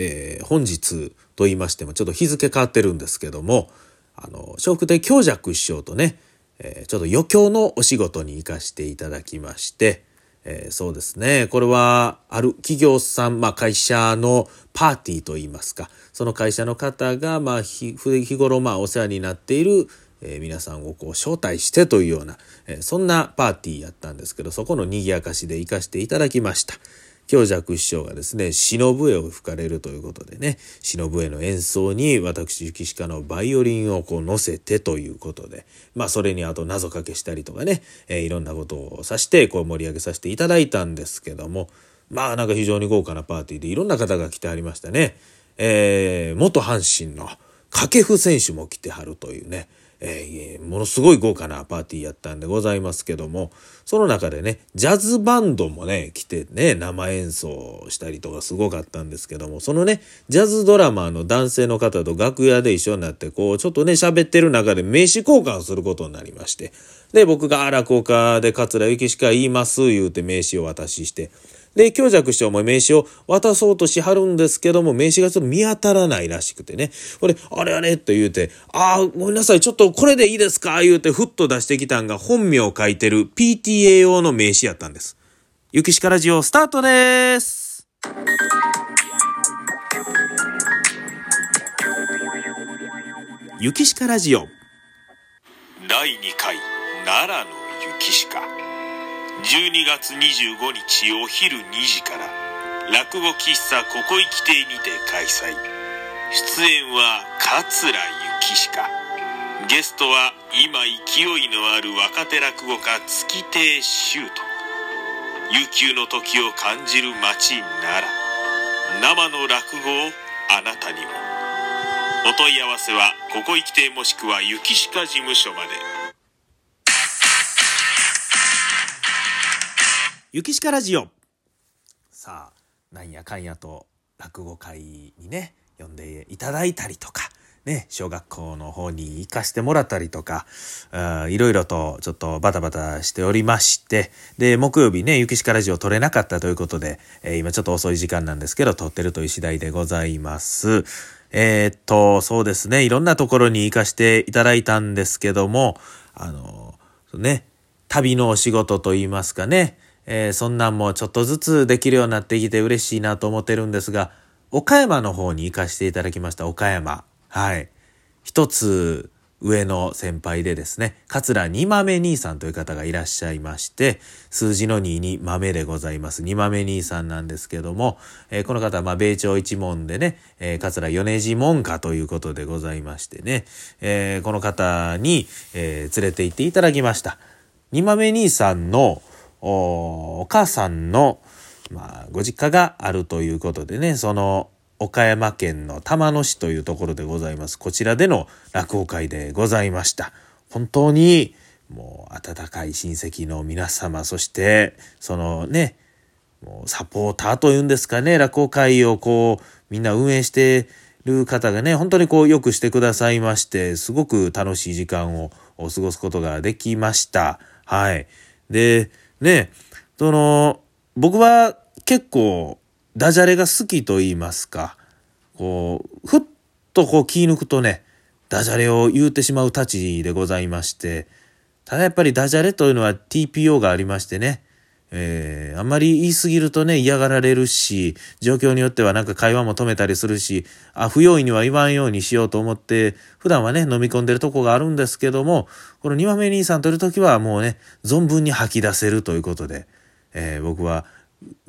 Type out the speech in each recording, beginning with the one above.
えー、本日と言いましてもちょっと日付変わってるんですけどもあの笑福亭強弱師匠とね、えー、ちょっと余興のお仕事に行かしていただきまして、えー、そうですねこれはある企業さん、まあ、会社のパーティーといいますかその会社の方が、まあ、日頃まあお世話になっているえ、皆さんをこう招待してというような、え、そんなパーティーやったんですけどそこの賑やかしで行かしていただきました。強弱師匠がですね、忍笛を吹かれるということでね、忍笛の演奏に私、雪鹿のバイオリンをこう乗せてということで、まあそれにあと謎かけしたりとかね、えー、いろんなことをさしてこう盛り上げさせていただいたんですけども、まあなんか非常に豪華なパーティーでいろんな方が来てありましたね。えー、元阪神の掛布選手も来てはるというね、えー、ものすごい豪華なパーティーやったんでございますけども、その中でね、ジャズバンドもね、来てね、生演奏したりとかすごかったんですけども、そのね、ジャズドラマーの男性の方と楽屋で一緒になって、こう、ちょっとね、喋ってる中で名刺交換することになりまして、で、僕が、あ、落語家で桂幸しか言います、言うて名刺を渡しして、で、強弱師匠も名刺を渡そうとしはるんですけども、名刺がちょっと見当たらないらしくてね。これ、あれあれと言うて、ああ、ごめんなさい、ちょっとこれでいいですか？言うて、ふっと出してきたんが本名を書いてる PTA 用の名刺やったんです。ゆきしかラジオスタートです。ゆきしかラジオ第2回奈良のゆきしか12月25日お昼2時から落語喫茶ここ行き亭にて開催。出演は桂幸しか。ゲストは今勢いのある若手落語家月亭修斗悠久の時を感じる街奈良生の落語をあなたにも。お問い合わせはここ行き亭もしくは雪鹿事務所まで。ゆきしかラジオさあなんやかんやと落語会にね呼んでいただいたりとかね、小学校の方に行かしてもらったりとか、いろいろとちょっとバタバタしておりまして、で、木曜日ね、ゆきしかラジオ撮れなかったということで、えー、今ちょっと遅い時間なんですけど、撮ってるという次第でございます。えー、っと、そうですね、いろんなところに行かしていただいたんですけども、あの、ね、旅のお仕事といいますかね、えー、そんなんもちょっとずつできるようになってきて嬉しいなと思ってるんですが、岡山の方に行かせていただきました、岡山。はい。一つ上の先輩でですね、桂二豆兄さんという方がいらっしゃいまして、数字の2に豆でございます。二豆兄さんなんですけども、えー、この方はまあ米朝一門でね、えー、桂米次門下ということでございましてね、えー、この方に、えー連れて行っていただきました。二豆兄さんの、お母さんの、まあ、ご実家があるということでね、その岡山県の玉野市というところでございます。こちらでの落語会でございました。本当にもう温かい親戚の皆様、そしてそのね、もうサポーターというんですかね、落語会をこうみんな運営してる方がね、本当にこうよくしてくださいまして、すごく楽しい時間を過ごすことができました。はい。で、ね、その、僕は結構ダジャレが好きと言いますか、こう、ふっとこう気抜くとね、ダジャレを言うてしまうたちでございまして、ただやっぱりダジャレというのは TPO がありましてね、えー、あんまり言い過ぎるとね、嫌がられるし、状況によってはなんか会話も止めたりするし、あ、不用意には言わんようにしようと思って、普段はね、飲み込んでるとこがあるんですけども、この二豆兄さんとるときはもうね、存分に吐き出せるということで、えー、僕は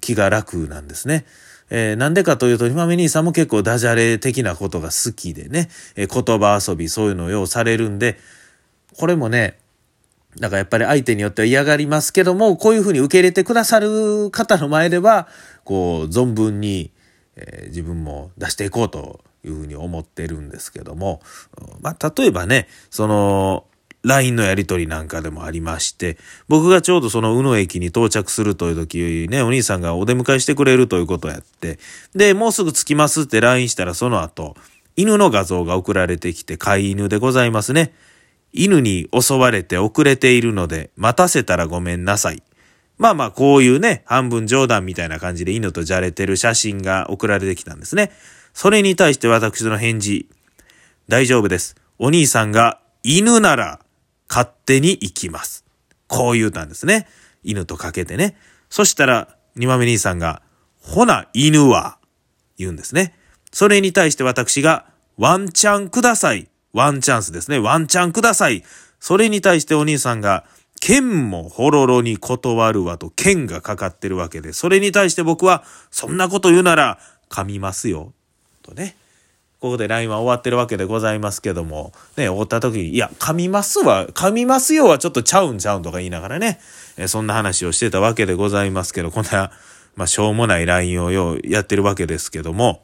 気が楽なんですね。えー、なんでかというと、二豆兄さんも結構ダジャレ的なことが好きでね、えー、言葉遊び、そういうのをようされるんで、これもね、だからやっぱり相手によっては嫌がりますけども、こういうふうに受け入れてくださる方の前では、こう、存分に、えー、自分も出していこうというふうに思ってるんですけども、まあ、例えばね、その、LINE のやり取りなんかでもありまして、僕がちょうどその宇野駅に到着するという時ね、お兄さんがお出迎えしてくれるということをやって、で、もうすぐ着きますって LINE したらその後、犬の画像が送られてきて飼い犬でございますね。犬に襲われて遅れているので、待たせたらごめんなさい。まあまあ、こういうね、半分冗談みたいな感じで犬とじゃれてる写真が送られてきたんですね。それに対して私の返事、大丈夫です。お兄さんが犬なら勝手に行きます。こう言うたんですね。犬とかけてね。そしたら、二豆兄さんが、ほな、犬は、言うんですね。それに対して私が、ワンチャンください。ワンチャンスですね。ワンチャンください。それに対してお兄さんが、剣もほろろに断るわと剣がかかってるわけで、それに対して僕は、そんなこと言うなら、噛みますよ。とね。ここで LINE は終わってるわけでございますけども、ね、終わった時に、いや、噛みますわ、噛みますよはちょっとちゃうんちゃうんとか言いながらね、えそんな話をしてたわけでございますけど、こんな、まあ、しょうもない LINE をようやってるわけですけども、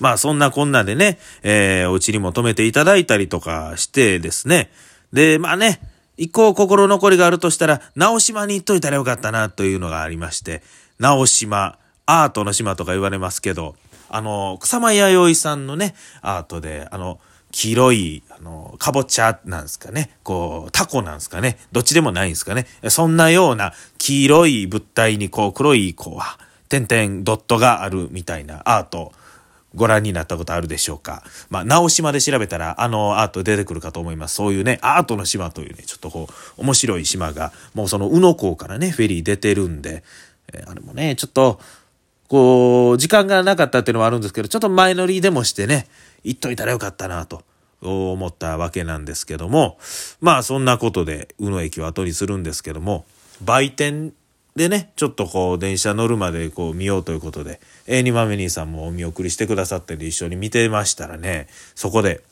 まあ、そんなこんなでね、えー、お家にも泊めていただいたりとかしてですね、で、まあね、一個心残りがあるとしたら、直島に行っといたらよかったなというのがありまして、直島、アートの島とか言われますけど、あの、草間彌生さんのね、アートで、あの、黄色い、あの、かぼちゃなんですかね。こう、タコなんですかね。どっちでもないんですかね。そんなような黄色い物体にこう、黒い、こう、点々、ドットがあるみたいなアート。ご覧になったことあるでしょうか？まあ、直島で調べたら、あのアート出てくるかと思います。そういうね、アートの島というね、ちょっとこう、面白い島が、もうその、宇野港からね、フェリー出てるんで、えー、あれもね、ちょっと、こう、時間がなかったっていうのもあるんですけど、ちょっと前乗りでもしてね、行っといたらよかったなと。思ったわけなんですけども、まあそんなことで、宇野駅を後にするんですけども、売店でね、ちょっとこう電車乗るまでこう見ようということで、えー、にまめ兄さんもお見送りしてくださってで一緒に見てましたらね、そこで、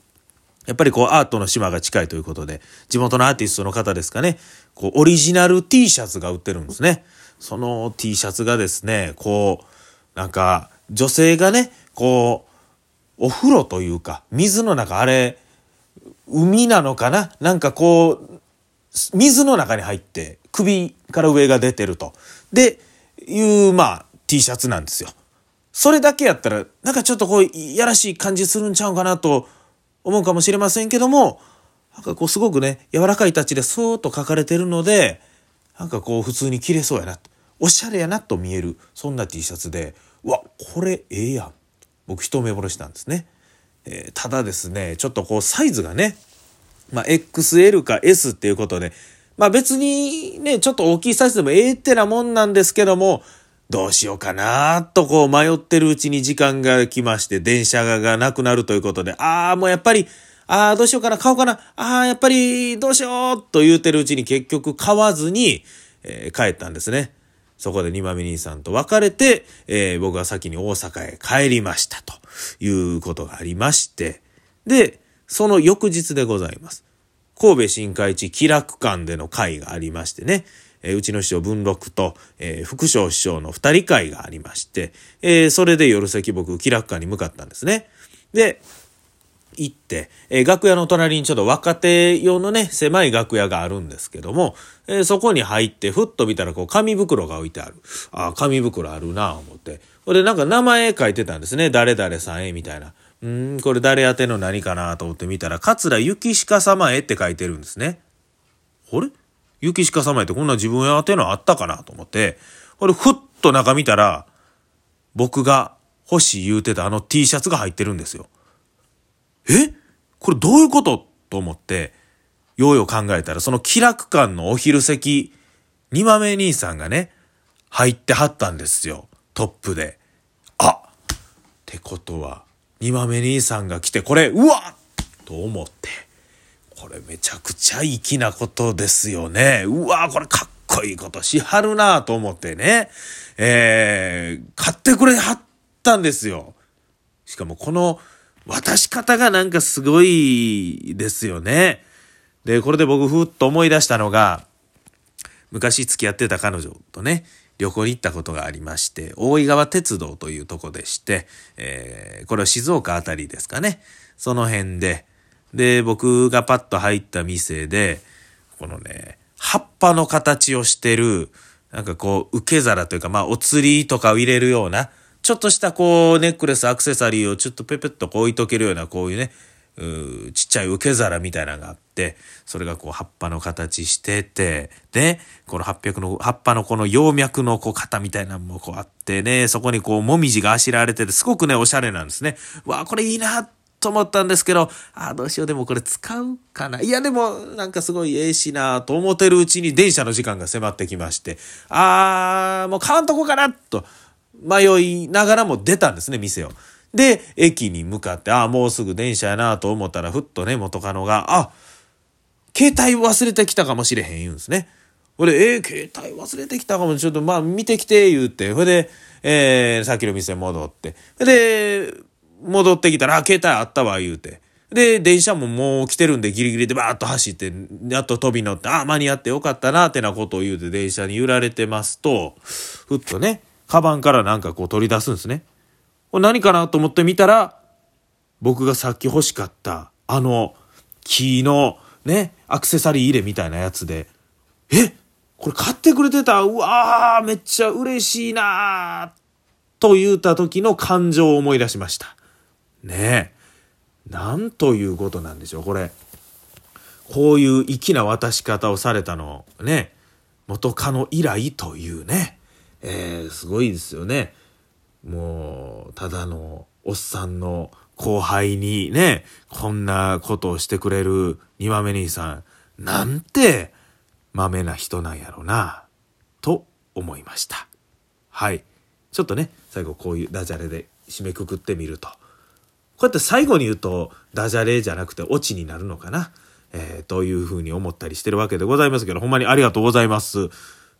やっぱりこうアートの島が近いということで、地元のアーティストの方ですかね、こうオリジナル T シャツが売ってるんですね。その T シャツがですね、こう、なんか、女性がね、こう、お風呂というか、水の中、あれ、海なのかな？なんかこう、水の中に入って首から上が出てると。で、いう、まあ、T シャツなんですよ。それだけやったら、なんかちょっとこう、いやらしい感じするんちゃうかなと思うかもしれませんけども、なんかこうすごくね、柔らかいタッチでそーっと書かれてるので、なんかこう普通に着れそうやなと。おしゃれやなと見えるそんな T シャツでうわこれええやん僕一目惚れしたんですね、えー、ただですねちょっとこうサイズがね、まあ、XL か S っていうことで。まあ別にねちょっと大きいサイズでもええってなもんなんですけどもどうしようかなとこう迷ってるうちに時間が来まして電車がなくなるということで。ああもうやっぱりああどうしようかな買おうかな。ああやっぱりどうしようと言うてるうちに結局買わずに、えー、帰ったんですね。そこで二豆兄さんと別れて、えー、僕は先に大阪へ帰りましたということがありまして、で、その翌日でございます。神戸新海地気楽館での会がありましてね、えー、うちの師匠文禄と、えー、副将師匠の二人会がありまして、えー、それで夜席僕気楽館に向かったんですね。で、行って、え、楽屋の隣にちょっと若手用のね、狭い楽屋があるんですけども、え、そこに入って、ふっと見たら、こう、紙袋が置いてある。ああ、紙袋あるなぁ、思って。これなんか名前書いてたんですね。誰々さんへ、みたいな。うん、これ誰宛ての何かなと思って見たら、桂雪鹿様へって書いてるんですね。あれ？雪鹿様へってこんな自分宛てのあったかなと思って、これふっと中見たら、僕が欲しい言うてたあの T シャツが入ってるんですよ。え？これどういうこと？と思って、ようよ考えたら、その気楽館のお昼席、二豆兄さんがね、入ってはったんですよ。トップで。あってことは、二豆兄さんが来て、これ、うわっと思って、これめちゃくちゃ粋なことですよね。うわこれかっこいいことしはるなと思ってね、えー、買ってくれはったんですよ。しかもこの渡し方がなんかすごいですよね。で、これで僕ふっと思い出したのが、昔付き合ってた彼女とね、旅行に行ったことがありまして、大井川鉄道というとこでして、えー、これは静岡あたりですかね。その辺で、で、僕がパッと入った店で、このね、葉っぱの形をしてる、なんかこう、受け皿というか、まあ、お釣りとかを入れるような、ちょっとしたこう、ネックレス、アクセサリーをちょっとペペッとこう置いとけるような、こういうね、ちっちゃい受け皿みたいなのがあって、それがこう葉っぱの形してて、で、この800の、葉っぱのこの葉脈のこう型みたいなのもこうあってね、そこにこうもみじがあしらわれてて、すごくね、おしゃれなんですね。わあ、これいいなと思ったんですけど、あ、どうしよう、でもこれ使うかな。いや、でも、なんかすごいええしなと思ってるうちに電車の時間が迫ってきまして、あー、もう買わんとこかなと迷いながらも出たんですね、店を。で、駅に向かって、ああ、もうすぐ電車やなと思ったら、ふっとね、元カノが、あ、携帯忘れてきたかもしれへん言うんですね。ほれ、えー、携帯忘れてきたかも、ちょっとまあ見てきて、言うて。ほれで、えー、さっきの店戻って。で、戻ってきたら、あ、携帯あったわ、言うて。で、電車ももう来てるんでギリギリでバーッと走って、やっと飛び乗って、あ、間に合ってよかったな、ってなことを言うて電車に揺られてますと、ふっとね、カバンからなんかこう取り出すんですね。何かなと思って見たら、僕がさっき欲しかった、あの、木のね、アクセサリー入れみたいなやつで、えこれ買ってくれてたうわーめっちゃ嬉しいなーと言った時の感情を思い出しました。ねえ。なんということなんでしょう、これ。こういう粋な渡し方をされたの、ね、元カノ以来というね、えー、すごいですよね。もう、ただのおっさんの後輩にね、こんなことをしてくれる二豆兄さん、なんて、豆な人なんやろな、と思いました。はい。ちょっとね、最後こういうダジャレで締めくくってみると。こうやって最後に言うと、ダジャレじゃなくてオチになるのかな。えー、というふうに思ったりしてるわけでございますけど、ほんまにありがとうございます。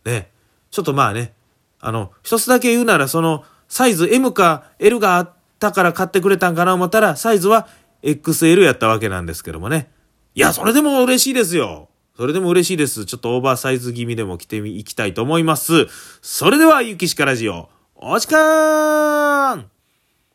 ね。ちょっとまあね、あの、一つだけ言うなら、その、サイズ M か L があったから買ってくれたんかな思ったら、サイズは XL やったわけなんですけどもね。いや、それでも嬉しいですよ。それでも嬉しいです。ちょっとオーバーサイズ気味でも着ていきたいと思います。それでは、ゆきしかラジオ、お時間